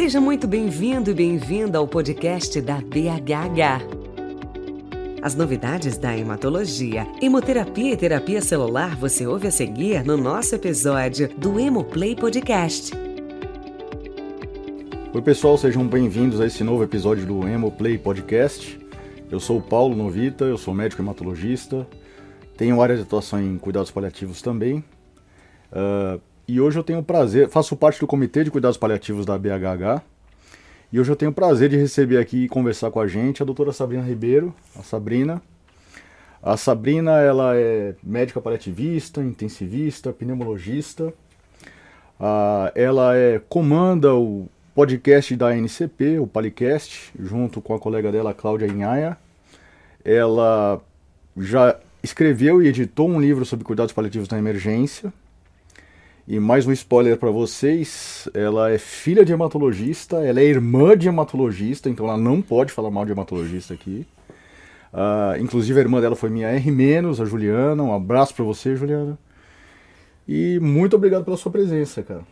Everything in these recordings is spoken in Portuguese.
Seja muito bem-vindo e bem-vinda ao podcast da BHH. As novidades da hematologia, hemoterapia e terapia celular você ouve a seguir no nosso episódio do Hemoplay Podcast. Oi, pessoal, sejam bem-vindos a esse novo episódio do Hemoplay Podcast. Eu sou o Paulo Novita, eu sou médico hematologista, tenho área de atuação em cuidados paliativos também. Uh, e hoje eu tenho o prazer, faço parte do Comitê de Cuidados Paliativos da BHH. E hoje eu tenho o prazer de receber aqui e conversar com a gente a doutora Sabrina Ribeiro, a Sabrina. A Sabrina, ela é médica paliativista, intensivista, pneumologista. Uh, ela é, comanda o podcast da NCP, o Palicast, junto com a colega dela, Cláudia Inhaia. Ela já escreveu e editou um livro sobre cuidados paliativos na emergência, e mais um spoiler para vocês: ela é filha de hematologista, ela é irmã de hematologista, então ela não pode falar mal de hematologista aqui. Uh, inclusive a irmã dela foi minha R-, a Juliana. Um abraço para você, Juliana. E muito obrigado pela sua presença, cara.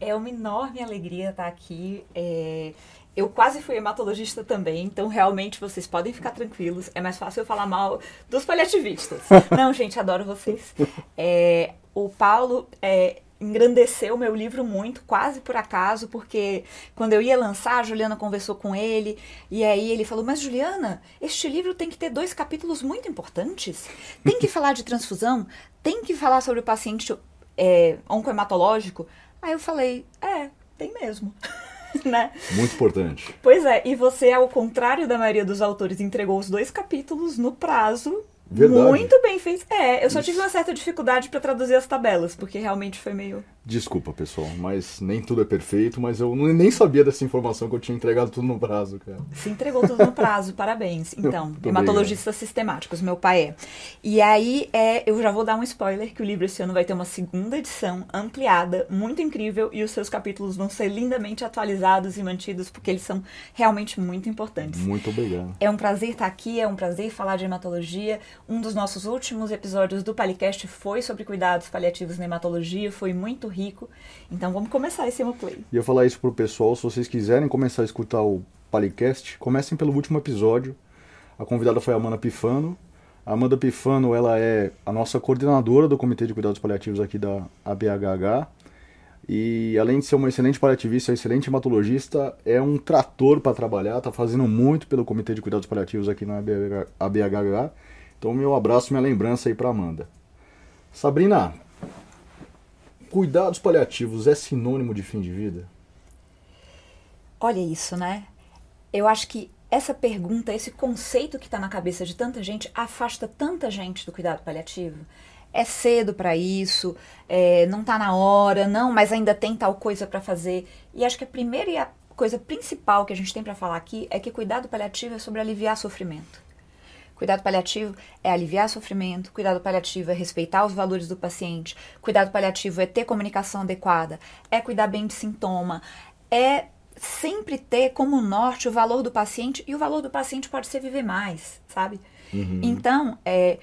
É uma enorme alegria estar aqui. É... Eu quase fui hematologista também, então realmente vocês podem ficar tranquilos. É mais fácil eu falar mal dos paliativistas. Não, gente, adoro vocês. É... O Paulo é, engrandeceu meu livro muito, quase por acaso, porque quando eu ia lançar, a Juliana conversou com ele, e aí ele falou: Mas Juliana, este livro tem que ter dois capítulos muito importantes. Tem que falar de transfusão, tem que falar sobre o paciente é, oncohematológico. Aí eu falei: É, tem mesmo. né? Muito importante. Pois é, e você, ao contrário da maioria dos autores, entregou os dois capítulos no prazo Verdade. Muito bem feito. É, eu só tive uma certa dificuldade para traduzir as tabelas, porque realmente foi meio. Desculpa, pessoal, mas nem tudo é perfeito, mas eu nem sabia dessa informação que eu tinha entregado tudo no prazo, cara. Se entregou tudo no prazo, parabéns. Então, hematologistas sistemáticos, meu pai é. E aí, é, eu já vou dar um spoiler que o livro esse ano vai ter uma segunda edição ampliada, muito incrível, e os seus capítulos vão ser lindamente atualizados e mantidos, porque eles são realmente muito importantes. Muito obrigado. É um prazer estar aqui, é um prazer falar de hematologia. Um dos nossos últimos episódios do Palicast foi sobre cuidados paliativos na hematologia, foi muito rico. Então vamos começar esse Hemoplay. E eu falar isso pro pessoal, se vocês quiserem começar a escutar o Palicast, comecem pelo último episódio. A convidada foi a Amanda Pifano. A Amanda Pifano, ela é a nossa coordenadora do Comitê de Cuidados Paliativos aqui da ABHH. E além de ser uma excelente paliativista, excelente hematologista, é um trator para trabalhar, está fazendo muito pelo Comitê de Cuidados Paliativos aqui na ABHH. Então, meu abraço, minha lembrança aí para Amanda. Sabrina, cuidados paliativos é sinônimo de fim de vida? Olha isso, né? Eu acho que essa pergunta, esse conceito que está na cabeça de tanta gente, afasta tanta gente do cuidado paliativo. É cedo para isso, é, não está na hora, não, mas ainda tem tal coisa para fazer. E acho que a primeira e a coisa principal que a gente tem para falar aqui é que cuidado paliativo é sobre aliviar sofrimento. Cuidado paliativo é aliviar sofrimento, cuidado paliativo é respeitar os valores do paciente, cuidado paliativo é ter comunicação adequada, é cuidar bem de sintoma, é sempre ter como norte o valor do paciente e o valor do paciente pode ser viver mais, sabe? Uhum. Então, é,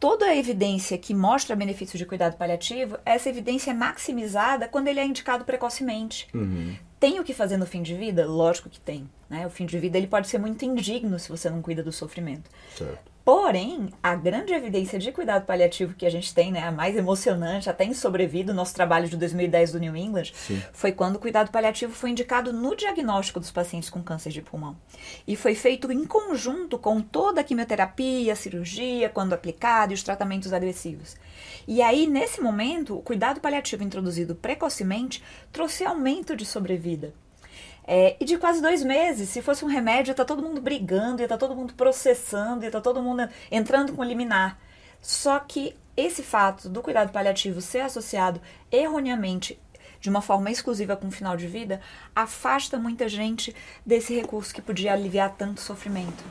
toda a evidência que mostra benefícios de cuidado paliativo, essa evidência é maximizada quando ele é indicado precocemente. Uhum. Tem o que fazer no fim de vida? Lógico que tem. Né? O fim de vida ele pode ser muito indigno se você não cuida do sofrimento. Certo. Porém, a grande evidência de cuidado paliativo que a gente tem, né, a mais emocionante, até em sobrevida, o nosso trabalho de 2010 do New England, Sim. foi quando o cuidado paliativo foi indicado no diagnóstico dos pacientes com câncer de pulmão. E foi feito em conjunto com toda a quimioterapia, a cirurgia, quando aplicado, e os tratamentos agressivos. E aí, nesse momento, o cuidado paliativo introduzido precocemente trouxe aumento de sobrevida. É, e de quase dois meses, se fosse um remédio, tá todo mundo brigando, ia tá todo mundo processando, ia tá todo mundo entrando com liminar. Só que esse fato do cuidado paliativo ser associado erroneamente de uma forma exclusiva com o final de vida, afasta muita gente desse recurso que podia aliviar tanto sofrimento.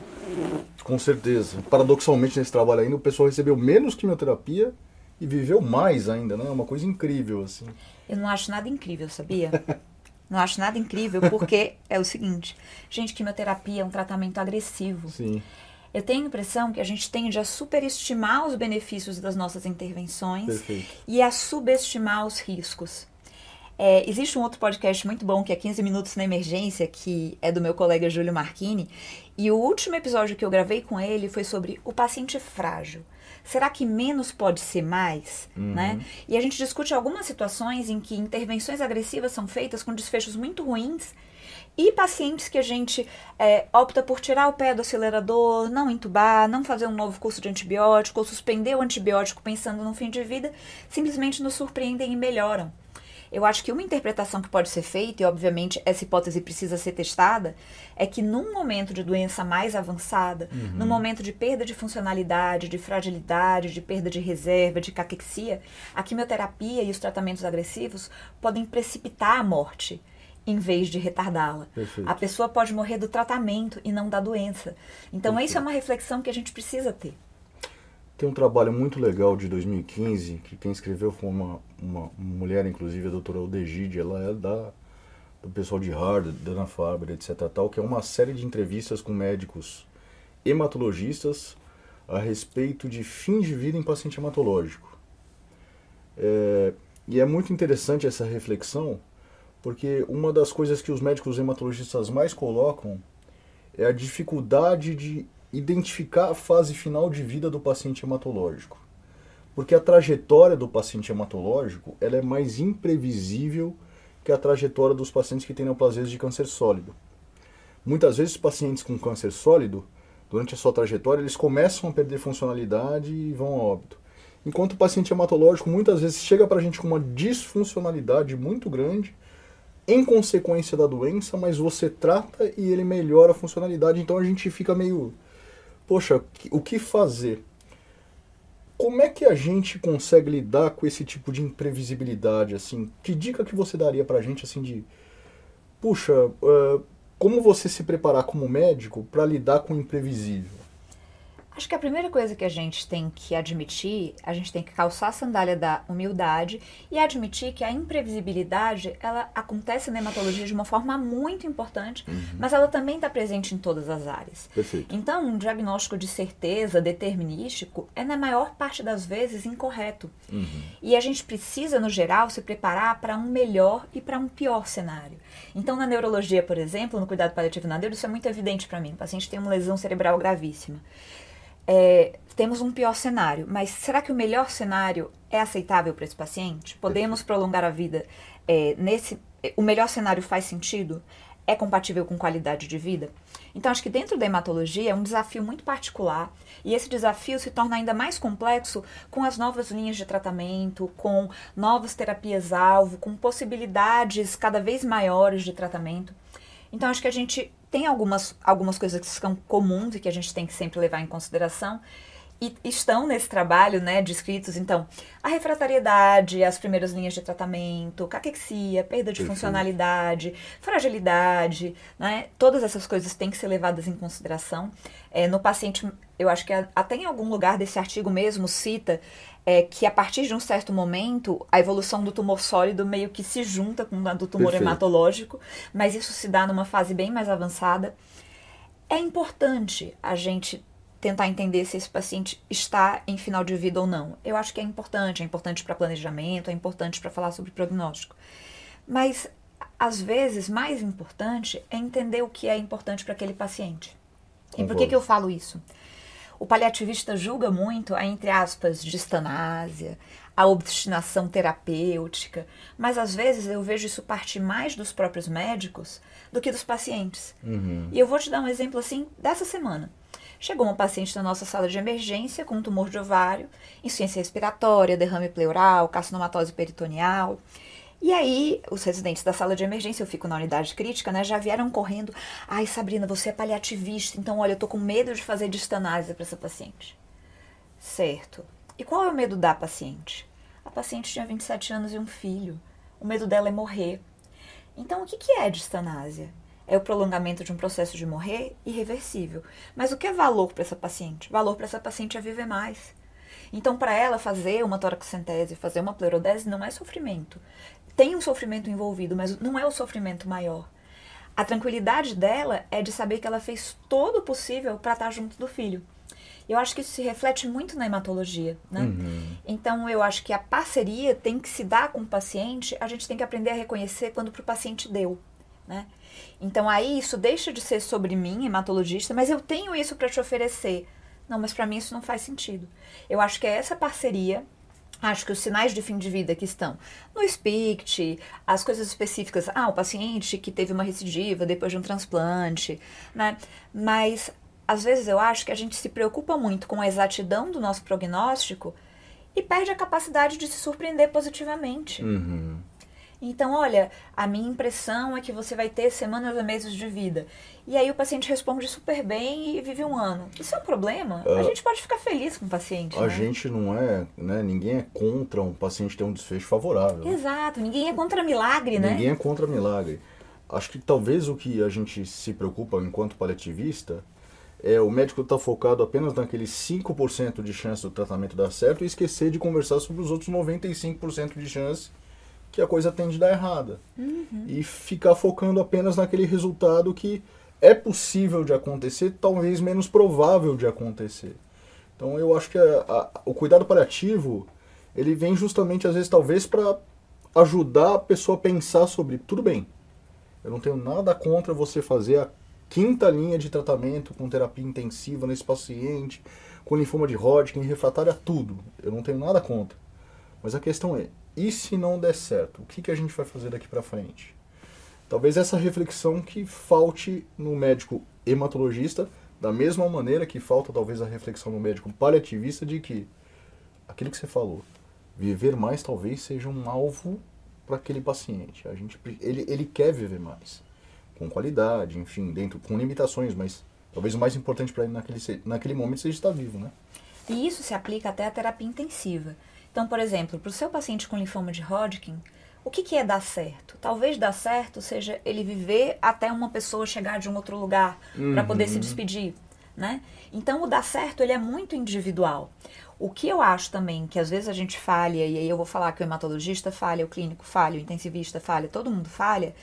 Com certeza. Paradoxalmente, nesse trabalho ainda, o pessoal recebeu menos quimioterapia e viveu mais ainda, né? É uma coisa incrível, assim. Eu não acho nada incrível, sabia? Não acho nada incrível, porque é o seguinte: gente, quimioterapia é um tratamento agressivo. Sim. Eu tenho a impressão que a gente tende a superestimar os benefícios das nossas intervenções Perfeito. e a subestimar os riscos. É, existe um outro podcast muito bom que é 15 Minutos na Emergência, que é do meu colega Júlio Marchini. E o último episódio que eu gravei com ele foi sobre o paciente frágil. Será que menos pode ser mais? Uhum. Né? E a gente discute algumas situações em que intervenções agressivas são feitas com desfechos muito ruins e pacientes que a gente é, opta por tirar o pé do acelerador, não entubar, não fazer um novo curso de antibiótico ou suspender o antibiótico pensando no fim de vida, simplesmente nos surpreendem e melhoram. Eu acho que uma interpretação que pode ser feita, e obviamente essa hipótese precisa ser testada, é que num momento de doença mais avançada, Uhum. num momento de perda de funcionalidade, de fragilidade, de perda de reserva, de caquexia, a quimioterapia e os tratamentos agressivos podem precipitar a morte em vez de retardá-la. Perfeito. A pessoa pode morrer do tratamento e não da doença. Então, isso é Perfeito. uma reflexão que a gente precisa ter. Tem um trabalho muito legal de 2015, que quem escreveu foi uma, uma mulher, inclusive a doutora Odegide, ela é da, do pessoal de Harvard, Dana-Farber, etc. Tal, que é uma série de entrevistas com médicos hematologistas a respeito de fim de vida em paciente hematológico. É, e é muito interessante essa reflexão, porque uma das coisas que os médicos hematologistas mais colocam é a dificuldade de identificar a fase final de vida do paciente hematológico. Porque a trajetória do paciente hematológico ela é mais imprevisível que a trajetória dos pacientes que têm neoplasias de câncer sólido. Muitas vezes, pacientes com câncer sólido, durante a sua trajetória, eles começam a perder funcionalidade e vão a óbito. Enquanto o paciente hematológico muitas vezes chega para a gente com uma disfuncionalidade muito grande, em consequência da doença, mas você trata e ele melhora a funcionalidade. Então a gente fica meio, poxa, o que fazer? Como é que a gente consegue lidar com esse tipo de imprevisibilidade? Assim, que dica que você daria pra gente assim de, puxa, uh, como você se preparar como médico para lidar com o imprevisível? Acho que a primeira coisa que a gente tem que admitir, a gente tem que calçar a sandália da humildade e admitir que a imprevisibilidade, ela acontece na hematologia de uma forma muito importante, mas ela também está presente em todas as áreas. Perfeito. Então, um diagnóstico de certeza determinístico é, na maior parte das vezes, incorreto. E a gente precisa, no geral, se preparar para um melhor e para um pior cenário. Então, na neurologia, por exemplo, no cuidado paliativo na neuro, isso é muito evidente para mim. O paciente tem uma lesão cerebral gravíssima. É, temos um pior cenário, mas será que o melhor cenário é aceitável para esse paciente? Podemos prolongar a vida é, nesse. O melhor cenário faz sentido? É compatível com qualidade de vida? Então, acho que dentro da hematologia é um desafio muito particular e esse desafio se torna ainda mais complexo com as novas linhas de tratamento, com novas terapias-alvo, com possibilidades cada vez maiores de tratamento. Então, acho que a gente tem algumas, algumas coisas que são comuns e que a gente tem que sempre levar em consideração. E estão nesse trabalho, né, descritos, então, a refratariedade, as primeiras linhas de tratamento, caquexia, perda de Perfeito. funcionalidade, fragilidade, né, todas essas coisas têm que ser levadas em consideração. É, no paciente, eu acho que até em algum lugar desse artigo mesmo cita é, que a partir de um certo momento, a evolução do tumor sólido meio que se junta com a do tumor Perfeito. hematológico, mas isso se dá numa fase bem mais avançada. É importante a gente tentar entender se esse paciente está em final de vida ou não. Eu acho que é importante, é importante para planejamento, é importante para falar sobre prognóstico. Mas às vezes mais importante é entender o que é importante para aquele paciente. E por que, que eu falo isso? O paliativista julga muito a, entre aspas, distanásia, a obstinação terapêutica, mas às vezes eu vejo isso partir mais dos próprios médicos do que dos pacientes. E eu vou te dar um exemplo assim dessa semana. Chegou uma paciente na nossa sala de emergência com um tumor de ovário, insuficiência respiratória, derrame pleural, carcinomatose peritoneal. E aí, os residentes da sala de emergência, eu fico na unidade crítica, né, já vieram correndo. Ai, Sabrina, você é paliativista, então olha, eu tô com medo de fazer distanásia para essa paciente. Certo. E qual é o medo da paciente? A paciente tinha 27 anos e um filho. O medo dela é morrer. Então, o que que é distanásia? É o prolongamento de um processo de morrer irreversível. Mas o que é valor para essa paciente? Valor para essa paciente é viver mais. Então, para ela fazer uma toracocentese, fazer uma pleurodese, não é sofrimento. Tem um sofrimento envolvido, mas não é o sofrimento maior. A tranquilidade dela é de saber que ela fez todo o possível para estar junto do filho. Eu acho que isso se reflete muito na hematologia, né? Uhum. Então, eu acho que a parceria tem que se dar com o paciente, a gente tem que aprender a reconhecer quando para o paciente deu, né? Então, aí isso deixa de ser sobre mim, hematologista, mas eu tenho isso para te oferecer. Não, mas para mim isso não faz sentido. Eu acho que é essa parceria Acho que os sinais de fim de vida que estão no SPICT, as coisas específicas, ah, o paciente que teve uma recidiva depois de um transplante, né? Mas às vezes eu acho que a gente se preocupa muito com a exatidão do nosso prognóstico e perde a capacidade de se surpreender positivamente. Uhum. Então, olha, a minha impressão é que você vai ter semanas a meses de vida. E aí o paciente responde super bem e vive um ano. Isso é um problema? Uh, a gente pode ficar feliz com o paciente. A né? gente não é, né? Ninguém é contra um paciente ter um desfecho favorável. Exato, ninguém é contra milagre, né? Ninguém é contra milagre. Acho que talvez o que a gente se preocupa enquanto paliativista é o médico estar tá focado apenas naqueles 5% de chance do tratamento dar certo e esquecer de conversar sobre os outros 95% de chance que a coisa tende a dar errada. Uhum. E ficar focando apenas naquele resultado que é possível de acontecer, talvez menos provável de acontecer. Então eu acho que a, a, o cuidado paliativo, ele vem justamente às vezes talvez para ajudar a pessoa a pensar sobre, tudo bem, eu não tenho nada contra você fazer a quinta linha de tratamento com terapia intensiva nesse paciente, com linfoma de Hodgkin, refratário a tudo. Eu não tenho nada contra. Mas a questão é, e se não der certo? O que, que a gente vai fazer daqui para frente? Talvez essa reflexão que falte no médico hematologista, da mesma maneira que falta talvez a reflexão no médico paliativista de que aquilo que você falou, viver mais talvez seja um alvo para aquele paciente. A gente ele, ele quer viver mais, com qualidade, enfim, dentro com limitações, mas talvez o mais importante para ele naquele naquele momento seja estar vivo, né? E isso se aplica até à terapia intensiva. Então, por exemplo, para o seu paciente com linfoma de Hodgkin, o que, que é dar certo? Talvez dar certo seja ele viver até uma pessoa chegar de um outro lugar uhum. para poder se despedir, né? Então, o dar certo ele é muito individual. O que eu acho também que às vezes a gente falha, e aí eu vou falar que o hematologista falha, o clínico falha, o intensivista falha, todo mundo falha,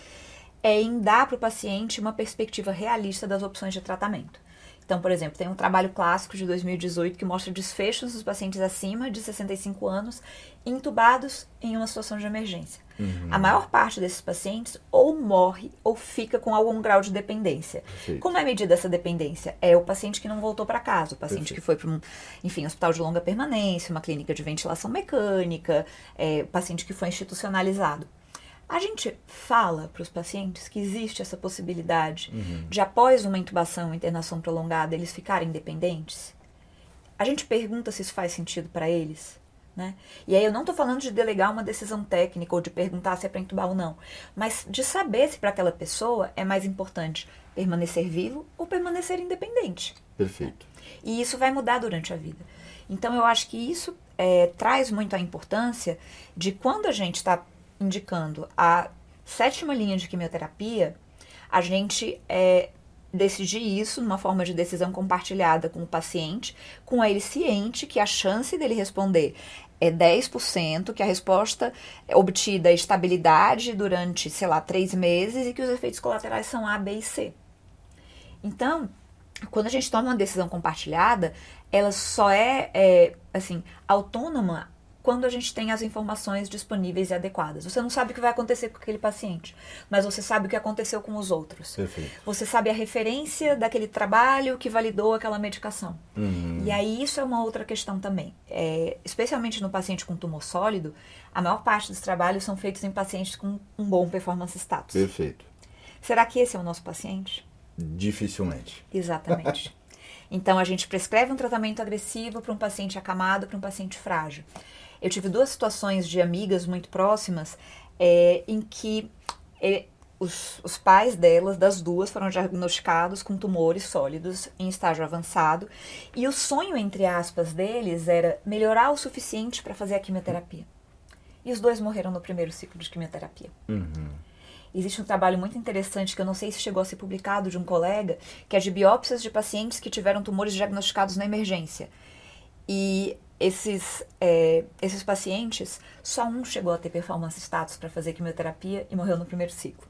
é em dar para o paciente uma perspectiva realista das opções de tratamento. Então, por exemplo, tem um trabalho clássico de 2018 que mostra desfechos dos pacientes acima de 65 anos intubados em uma situação de emergência. Uhum. A maior parte desses pacientes ou morre ou fica com algum grau de dependência. Perfeito. Como é medida essa dependência? É o paciente que não voltou para casa, o paciente Perfeito. que foi para um, enfim, hospital de longa permanência, uma clínica de ventilação mecânica, é, o paciente que foi institucionalizado. A gente fala para os pacientes que existe essa possibilidade uhum. de, após uma intubação, internação prolongada, eles ficarem dependentes? A gente pergunta se isso faz sentido para eles. Né? E aí eu não estou falando de delegar uma decisão técnica ou de perguntar se é para intubar ou não, mas de saber se para aquela pessoa é mais importante permanecer vivo ou permanecer independente. Perfeito. E isso vai mudar durante a vida. Então eu acho que isso é, traz muito a importância de quando a gente está indicando a sétima linha de quimioterapia, a gente é, decidir isso numa forma de decisão compartilhada com o paciente, com ele ciente que a chance dele responder é 10%, que a resposta obtida é estabilidade durante, sei lá, três meses e que os efeitos colaterais são A, B e C. Então, quando a gente toma uma decisão compartilhada, ela só é, é assim, autônoma quando a gente tem as informações disponíveis e adequadas. Você não sabe o que vai acontecer com aquele paciente, mas você sabe o que aconteceu com os outros. Perfeito. Você sabe a referência daquele trabalho que validou aquela medicação. Uhum. E aí isso é uma outra questão também. É, especialmente no paciente com tumor sólido, a maior parte dos trabalhos são feitos em pacientes com um bom performance status. Perfeito. Será que esse é o nosso paciente? Dificilmente. Exatamente. Então a gente prescreve um tratamento agressivo para um paciente acamado, para um paciente frágil. Eu tive duas situações de amigas muito próximas é, em que é, os, os, pais delas, das duas, foram diagnosticados com tumores sólidos em estágio avançado. E o sonho, entre aspas, deles era melhorar o suficiente para fazer a quimioterapia. E os dois morreram no primeiro ciclo de quimioterapia. Uhum. Existe um trabalho muito interessante que eu não sei se chegou a ser publicado de um colega, que é de biópsias de pacientes que tiveram tumores diagnosticados na emergência. E esses, é, esses pacientes, só um chegou a ter performance status para fazer quimioterapia e morreu no primeiro ciclo.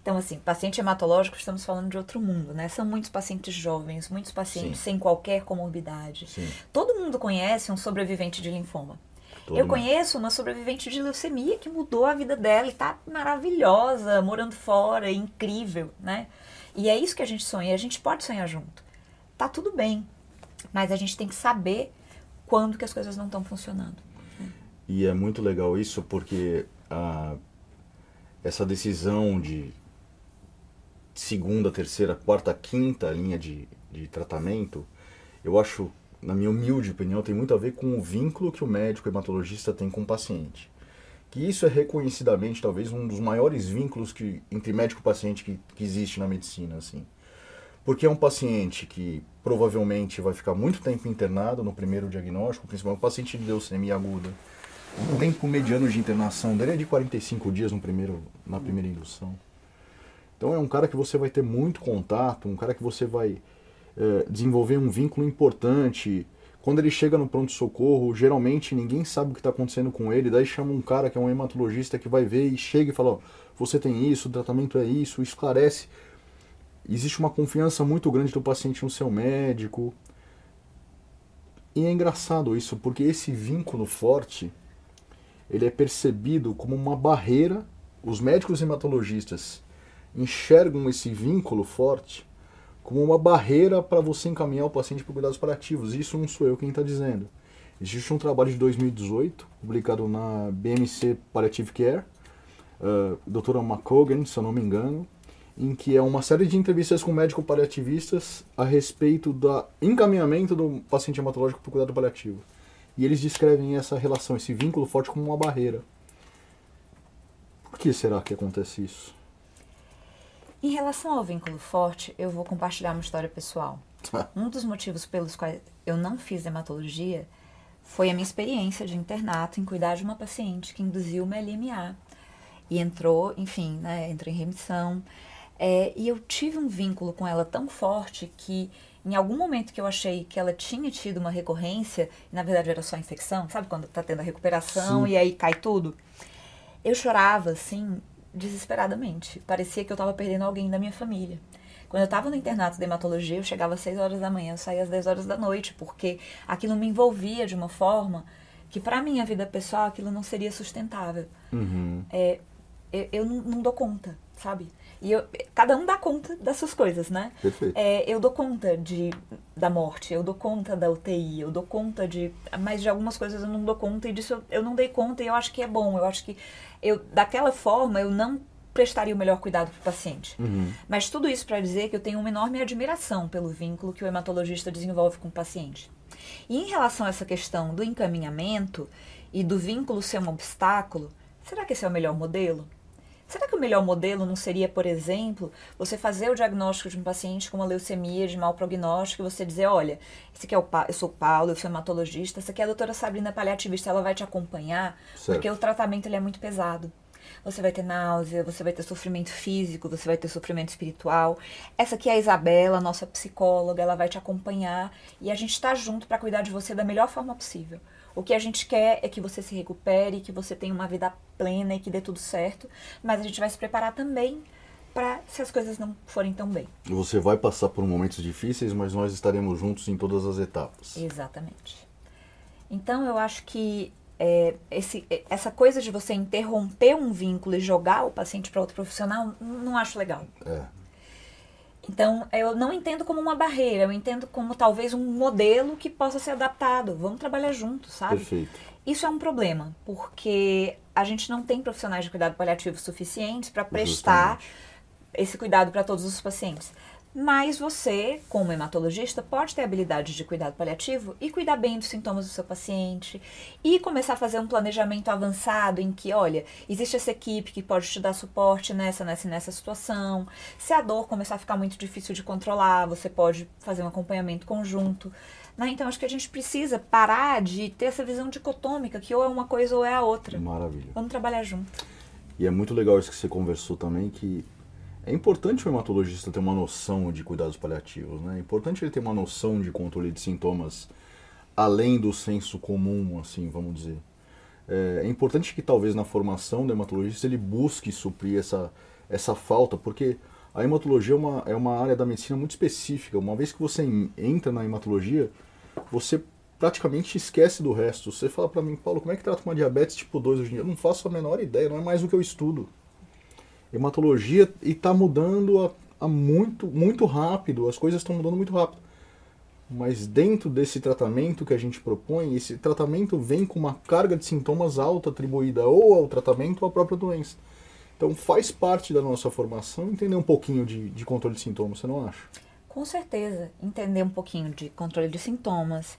Então, assim, paciente hematológico, estamos falando de outro mundo, né? São muitos pacientes jovens, muitos pacientes Sim. sem qualquer comorbidade. Sim. Todo mundo conhece um sobrevivente de linfoma. Todo Eu mundo. conheço uma sobrevivente de leucemia que mudou a vida dela e tá maravilhosa, morando fora, incrível, né? E é isso que a gente sonha, a gente pode sonhar junto. Tá tudo bem, mas a gente tem que saber quando que as coisas não estão funcionando. E é muito legal isso porque ah, essa decisão de segunda, terceira, quarta, quinta linha de, de tratamento, eu acho, na minha humilde opinião, tem muito a ver com o vínculo que o médico hematologista tem com o paciente. Que isso é reconhecidamente talvez um dos maiores vínculos que, entre médico e paciente que, que existe na medicina, assim. Porque é um paciente que provavelmente vai ficar muito tempo internado no primeiro diagnóstico, principalmente um paciente de leucemia aguda. O tempo mediano de internação dele é de 45 dias no primeiro, na primeira indução. Então é um cara que você vai ter muito contato, um cara que você vai eh, desenvolver um vínculo importante. Quando ele chega no pronto-socorro, geralmente ninguém sabe o que está acontecendo com ele, daí chama um cara que é um hematologista que vai ver e chega e fala, ó, você tem isso, o tratamento é isso, esclarece. Existe uma confiança muito grande do paciente no seu médico. E é engraçado isso, porque esse vínculo forte, ele é percebido como uma barreira. Os médicos hematologistas enxergam esse vínculo forte como uma barreira para você encaminhar o paciente para cuidados paliativos. Isso não sou eu quem está dizendo. Existe um trabalho de 2018, publicado na BMC Palliative Care, uh, doutora McCogan, se eu não me engano, em que é uma série de entrevistas com médicos paliativistas a respeito do encaminhamento do paciente hematológico para o cuidado paliativo. E eles descrevem essa relação, esse vínculo forte como uma barreira. Por que será que acontece isso? Em relação ao vínculo forte, eu vou compartilhar uma história pessoal. Um dos motivos pelos quais eu não fiz hematologia foi a minha experiência de internato em cuidar de uma paciente que induziu uma LMA e entrou, enfim, né, entrou em remissão. É, e eu tive um vínculo com ela tão forte que em algum momento que eu achei que ela tinha tido uma recorrência, e na verdade era só infecção, sabe quando tá tendo a recuperação Sim. e aí cai tudo? Eu chorava assim, desesperadamente. Parecia que eu tava perdendo alguém da minha família. Quando eu tava no internato de hematologia, eu chegava às 6 horas da manhã, eu saía às 10 horas da noite, porque aquilo me envolvia de uma forma que para minha vida pessoal aquilo não seria sustentável. Uhum. É, eu, eu não, não dou conta, sabe? E eu, cada um dá conta das suas coisas, né? Perfeito. É, eu dou conta de, da morte, eu dou conta da UTI, eu dou conta de. Mas de algumas coisas eu não dou conta e disso eu, eu não dei conta e eu acho que é bom. Eu acho que eu, daquela forma eu não prestaria o melhor cuidado para o paciente. Uhum. Mas tudo isso para dizer que eu tenho uma enorme admiração pelo vínculo que o hematologista desenvolve com o paciente. E em relação a essa questão do encaminhamento e do vínculo ser um obstáculo, será que esse é o melhor modelo? Será que o melhor modelo não seria, por exemplo, você fazer o diagnóstico de um paciente com uma leucemia de mau prognóstico e você dizer, olha, esse aqui é o pa eu sou o Paulo, eu sou hematologista, essa aqui é a doutora Sabrina paliativista, ela vai te acompanhar, Certo. porque o tratamento ele é muito pesado. Você vai ter náusea, você vai ter sofrimento físico, você vai ter sofrimento espiritual. Essa aqui é a Isabela, nossa psicóloga, ela vai te acompanhar e a gente está junto para cuidar de você da melhor forma possível. O que a gente quer é que você se recupere, que você tenha uma vida plena e que dê tudo certo, mas a gente vai se preparar também para se as coisas não forem tão bem. Você vai passar por momentos difíceis, mas nós estaremos juntos em todas as etapas. Exatamente. Então eu acho que é, esse, essa coisa de você interromper um vínculo e jogar o paciente para outro profissional, não acho legal. É. Então, eu não entendo como uma barreira, eu entendo como talvez um modelo que possa ser adaptado. Vamos trabalhar juntos, sabe? Perfeito. Isso é um problema, porque a gente não tem profissionais de cuidado paliativo suficientes para prestar Justamente. esse cuidado para todos os pacientes. Mas você, como hematologista, pode ter habilidade de cuidado paliativo e cuidar bem dos sintomas do seu paciente e começar a fazer um planejamento avançado em que, olha, existe essa equipe que pode te dar suporte nessa, nessa e nessa situação. Se a dor começar a ficar muito difícil de controlar, você pode fazer um acompanhamento conjunto. Né? Então, acho que a gente precisa parar de ter essa visão dicotômica, que ou é uma coisa ou é a outra. Maravilha. Vamos trabalhar junto. E é muito legal isso que você conversou também, que é importante o hematologista ter uma noção de cuidados paliativos, né? É importante ele ter uma noção de controle de sintomas além do senso comum, assim, vamos dizer. É, é importante que talvez na formação do hematologista ele busque suprir essa, essa falta, porque a hematologia é uma, é uma área da medicina muito específica. Uma vez que você entra na hematologia, você praticamente esquece do resto. Você fala para mim, Paulo, como é que trata uma diabetes tipo 2 hoje em dia? Eu não faço a menor ideia, não é mais o que eu estudo. Hematologia e está mudando a, muito, muito rápido, as coisas estão mudando muito rápido. Mas dentro desse tratamento que a gente propõe, esse tratamento vem com uma carga de sintomas alta atribuída ou ao tratamento ou à própria doença. Então faz parte da nossa formação entender um pouquinho de, de controle de sintomas, você não acha? Com certeza, entender um pouquinho de controle de sintomas,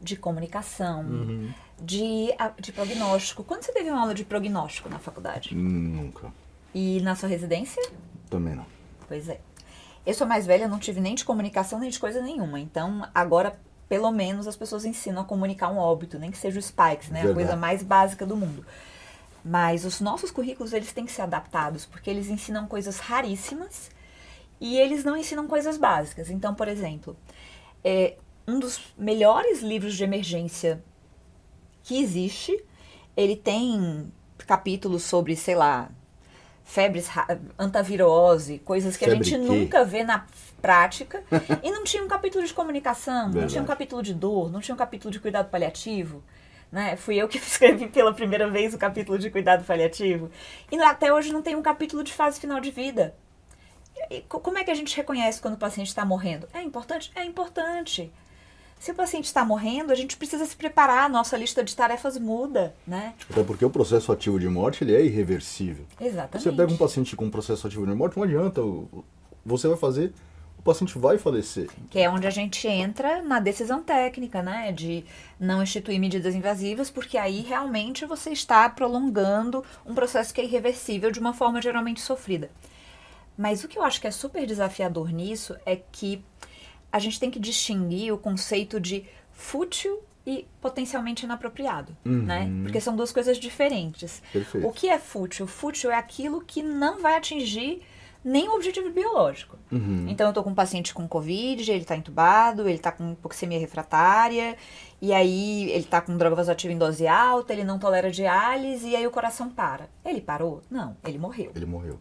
de comunicação, uhum. de, de prognóstico. Quando você teve uma aula de prognóstico na faculdade? Nunca. E na sua residência? Também não. Pois é. Eu sou mais velha, não tive nem de comunicação nem de coisa nenhuma. Então, agora, pelo menos, as pessoas ensinam a comunicar um óbito, nem que seja o Spikes, né? Verdade. A coisa mais básica do mundo. Mas os nossos currículos, eles têm que ser adaptados, porque eles ensinam coisas raríssimas e eles não ensinam coisas básicas. Então, por exemplo, é, um dos melhores livros de emergência que existe. Ele tem capítulos sobre, sei lá, febres, antavirose, coisas que Febre a gente que? nunca vê na prática. e não tinha um capítulo de comunicação, Verdade. não tinha um capítulo de dor, não tinha um capítulo de cuidado paliativo. Né? Fui eu que escrevi pela primeira vez o capítulo de cuidado paliativo. E até hoje não tem um capítulo de fase final de vida. E como é que a gente reconhece quando o paciente está morrendo? É importante? É importante. Se o paciente está morrendo, a gente precisa se preparar, a nossa lista de tarefas muda, né? Até porque o processo ativo de morte ele é irreversível. Exatamente. Você pega um paciente com um processo ativo de morte, não adianta, você vai fazer, o paciente vai falecer. Que é onde a gente entra na decisão técnica, né? De não instituir medidas invasivas, porque aí realmente você está prolongando um processo que é irreversível de uma forma geralmente sofrida. Mas o que eu acho que é super desafiador nisso é que a gente tem que distinguir o conceito de fútil e potencialmente inapropriado, uhum. né? Porque são duas coisas diferentes. Perfeito. O que é fútil? Fútil é aquilo que não vai atingir nem o objetivo biológico. Uhum. Então, eu tô com um paciente com Covid, ele tá entubado, ele tá com hipoxemia refratária, e aí ele tá com droga vasoativa em dose alta, ele não tolera diálise, e aí o coração para. Ele parou? Não, ele morreu. Ele morreu.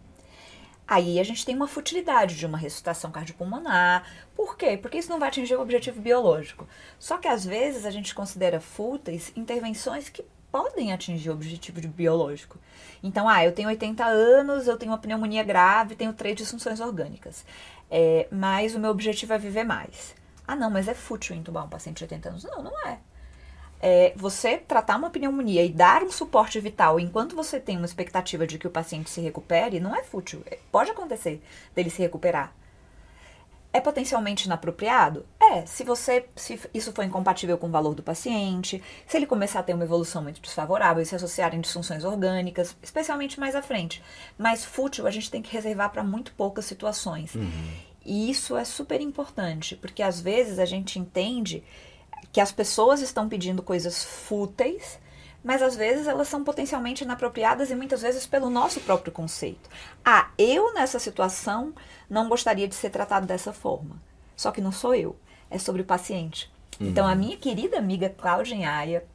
Aí a gente tem uma futilidade de uma ressuscitação cardiopulmonar. Por quê? Porque isso não vai atingir o objetivo biológico. Só que às vezes a gente considera fúteis intervenções que podem atingir o objetivo biológico. Então, ah, eu tenho 80 anos, eu tenho uma pneumonia grave, tenho três disfunções orgânicas. É, mas o meu objetivo é viver mais. Ah, não, mas é fútil entubar um paciente de 80 anos. Não, não é é, você tratar uma pneumonia e dar um suporte vital enquanto você tem uma expectativa de que o paciente se recupere, não é fútil. É, pode acontecer dele se recuperar. É potencialmente inapropriado? É, se você se isso for incompatível com o valor do paciente, se ele começar a ter uma evolução muito desfavorável e se associarem disfunções orgânicas, especialmente mais à frente. Mas fútil a gente tem que reservar para muito poucas situações. Uhum. E isso é super importante, porque às vezes a gente entende que as pessoas estão pedindo coisas fúteis, mas às vezes elas são potencialmente inapropriadas e muitas vezes pelo nosso próprio conceito. Ah, eu nessa situação não gostaria de ser tratado dessa forma. Só que não sou eu, é sobre o paciente. Uhum. Então a minha querida amiga Cláudia Aia,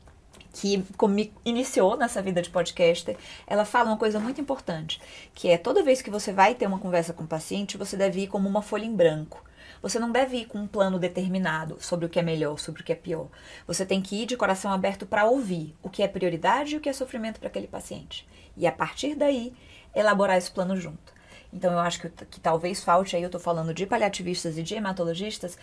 que me iniciou nessa vida de podcaster, ela fala uma coisa muito importante, que é toda vez que você vai ter uma conversa com o paciente, você deve ir como uma folha em branco. Você não deve ir com um plano determinado sobre o que é melhor, sobre o que é pior. Você tem que ir de coração aberto para ouvir o que é prioridade e o que é sofrimento para aquele paciente. E a partir daí, elaborar esse plano junto. Então eu acho que, que talvez falte aí, eu estou falando de paliativistas e de hematologistas,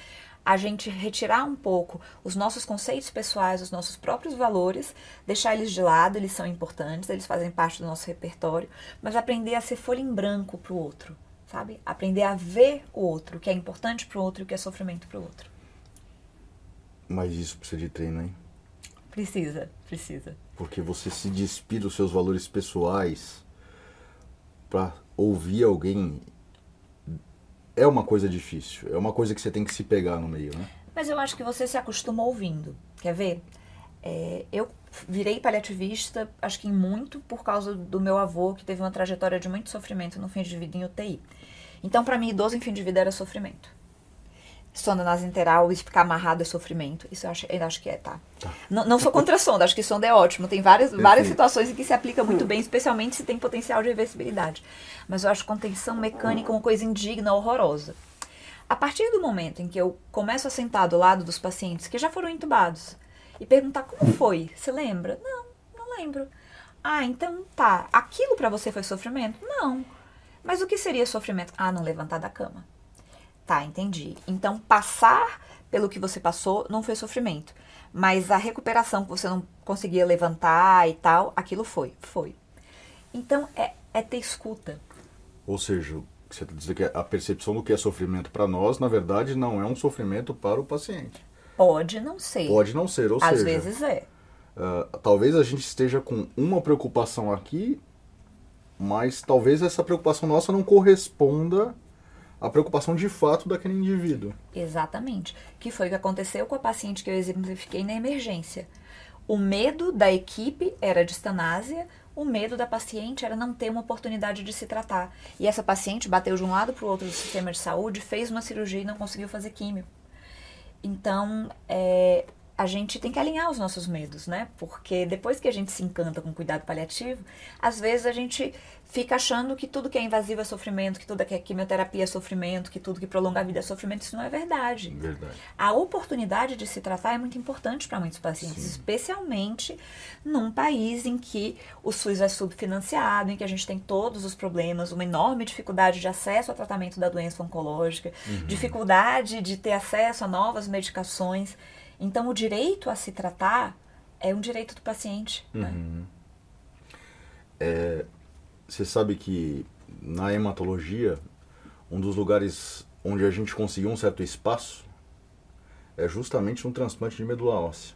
a gente retirar um pouco os nossos conceitos pessoais, os nossos próprios valores, deixar eles de lado, eles são importantes, eles fazem parte do nosso repertório, mas aprender a ser folha em branco para o outro sabe? Aprender a ver o outro, o que é importante para o outro e o que é sofrimento para o outro. Mas isso precisa de treino, hein? Precisa, precisa. Porque você se despir dos seus valores pessoais para ouvir alguém é uma coisa difícil. É uma coisa que você tem que se pegar no meio, né? Mas eu acho que você se acostuma ouvindo. Quer ver? É, eu virei paliativista, acho que muito por causa do meu avô, que teve uma trajetória de muito sofrimento no fim de vida em UTI. Então, para mim, idoso em fim de vida era sofrimento. sonda nasointeral e ficar amarrado é sofrimento. Isso eu acho, eu acho que é, tá? tá. Não, não sou contra sonda, acho que sonda é ótimo. Tem várias, várias situações em que se aplica muito bem, especialmente se tem potencial de reversibilidade. Mas eu acho contenção mecânica uma coisa indigna, horrorosa. A partir do momento em que eu começo a sentar do lado dos pacientes que já foram entubados e perguntar como foi, você lembra? Não, não lembro. Ah, então tá. Aquilo para você foi sofrimento? Não. Mas o que seria sofrimento? Ah, não levantar da cama. Tá, entendi. Então, passar pelo que você passou não foi sofrimento. Mas a recuperação que você não conseguia levantar e tal, aquilo foi. Foi. Então, é, é ter escuta. Ou seja, você está dizendo que a percepção do que é sofrimento para nós, na verdade, não é um sofrimento para o paciente. Pode não ser. Pode não ser, ou Às seja... Às vezes é. Uh, talvez a gente esteja com uma preocupação aqui, mas talvez essa preocupação nossa não corresponda a preocupação de fato daquele indivíduo. Exatamente. Que foi o que aconteceu com a paciente que eu exemplifiquei na emergência. O medo da equipe era de estanásia, o medo da paciente era não ter uma oportunidade de se tratar. E essa paciente bateu de um lado para o outro do sistema de saúde, fez uma cirurgia e não conseguiu fazer químio. Então, é, a gente tem que alinhar os nossos medos, né? Porque depois que a gente se encanta com cuidado paliativo, às vezes a gente fica achando que tudo que é invasivo é sofrimento, que tudo que é quimioterapia é sofrimento, que tudo que prolonga a vida é sofrimento. Isso não é verdade. Verdade. A oportunidade de se tratar é muito importante para muitos pacientes, Sim. especialmente num país em que o SUS é subfinanciado, em que a gente tem todos os problemas, uma enorme dificuldade de acesso ao tratamento da doença oncológica, uhum. dificuldade de ter acesso a novas medicações. Então, o direito a se tratar é um direito do paciente. Né? Uhum. Né? É, você sabe que na hematologia, um dos lugares onde a gente conseguiu um certo espaço é justamente no transplante de medula óssea.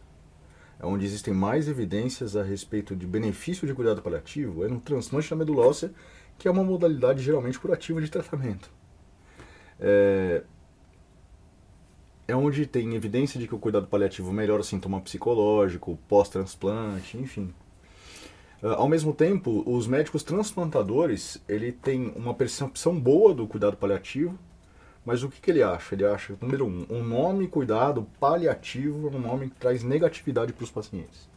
É onde existem mais evidências a respeito de benefício de cuidado paliativo, é no transplante da medula óssea, que é uma modalidade geralmente curativa de tratamento. É, é onde tem evidência de que o cuidado paliativo melhora o sintoma psicológico, pós-transplante, enfim. Uh, ao mesmo tempo, os médicos transplantadores, ele tem uma percepção boa do cuidado paliativo, mas o que, que ele acha? Ele acha, número um, um nome cuidado paliativo é um nome que traz negatividade para os pacientes.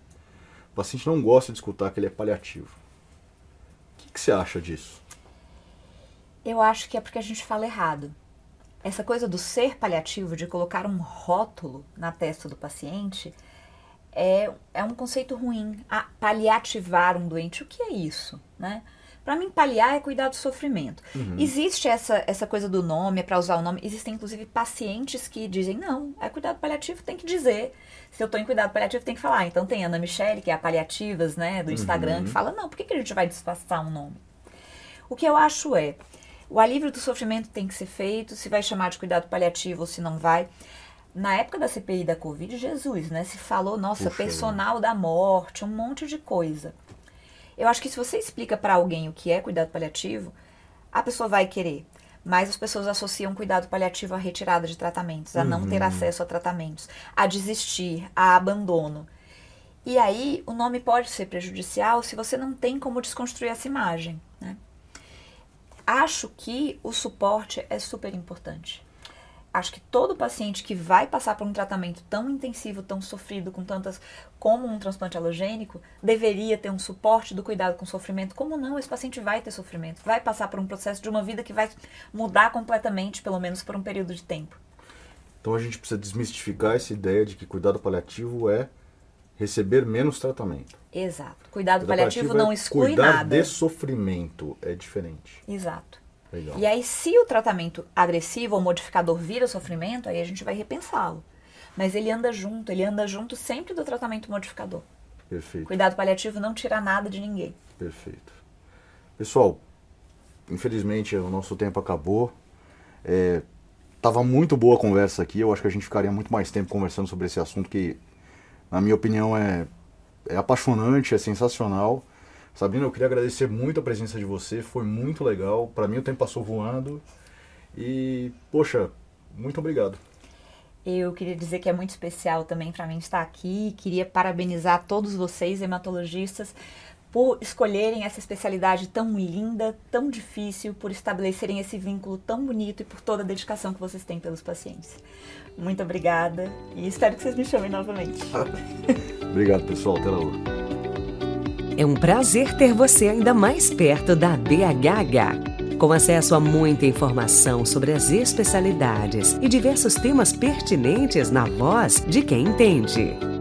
O paciente não gosta de escutar que ele é paliativo. O que, que você acha disso? Eu acho que é porque a gente fala errado essa coisa do ser paliativo, de colocar um rótulo na testa do paciente, é, é um conceito ruim. A paliativar um doente, o que é isso? Né? Para mim, paliar é cuidar do sofrimento. Uhum. Existe essa, essa coisa do nome, é para usar o nome. Existem, inclusive, pacientes que dizem, não, é cuidado paliativo, tem que dizer. Se eu estou em cuidado paliativo, tem que falar. Então, tem a Ana Michele, que é a Paliativas, né, do Instagram, uhum. que fala, não, por que, que a gente vai disfarçar um nome? O que eu acho é, o alívio do sofrimento tem que ser feito, se vai chamar de cuidado paliativo ou se não vai. Na época da CPI da Covid, Jesus, né? Se falou, nossa, Puxa, personal da morte, um monte de coisa. Eu acho que se você explica para alguém o que é cuidado paliativo, a pessoa vai querer. Mas as pessoas associam cuidado paliativo à retirada de tratamentos, a uhum. não ter uhum. acesso a tratamentos, a desistir, a abandono. E aí o nome pode ser prejudicial se você não tem como desconstruir essa imagem. Né? Acho que o suporte é super importante. Acho que todo paciente que vai passar por um tratamento tão intensivo, tão sofrido, com tantas como um transplante halogênico, deveria ter um suporte do cuidado com sofrimento. Como não? Esse paciente vai ter sofrimento, vai passar por um processo de uma vida que vai mudar completamente, pelo menos por um período de tempo. Então a gente precisa desmistificar essa ideia de que cuidado paliativo é receber menos tratamento. Exato. Cuidado, Cuidado paliativo, paliativo não é exclui cuidar nada. de sofrimento é diferente. Exato. Legal. E aí, se o tratamento agressivo ou modificador vira sofrimento, aí a gente vai repensá-lo. Mas ele anda junto, ele anda junto sempre do tratamento modificador. Perfeito. Cuidado paliativo não tira nada de ninguém. Perfeito. Pessoal, infelizmente o nosso tempo acabou. É, tava muito boa a conversa aqui. Eu acho que a gente ficaria muito mais tempo conversando sobre esse assunto que, na minha opinião, é é apaixonante, é sensacional. Sabrina, eu queria agradecer muito a presença de você, foi muito legal. Para mim o tempo passou voando. E, poxa, muito obrigado. Eu queria dizer que é muito especial também para mim estar aqui. Queria parabenizar todos vocês, hematologistas, por escolherem essa especialidade tão linda, tão difícil, por estabelecerem esse vínculo tão bonito e por toda a dedicação que vocês têm pelos pacientes. Muito obrigada e espero que vocês me chamem novamente. Obrigado, pessoal. Até lá. É um prazer ter você ainda mais perto da BHH. Com acesso a muita informação sobre as especialidades e diversos temas pertinentes na voz de quem entende.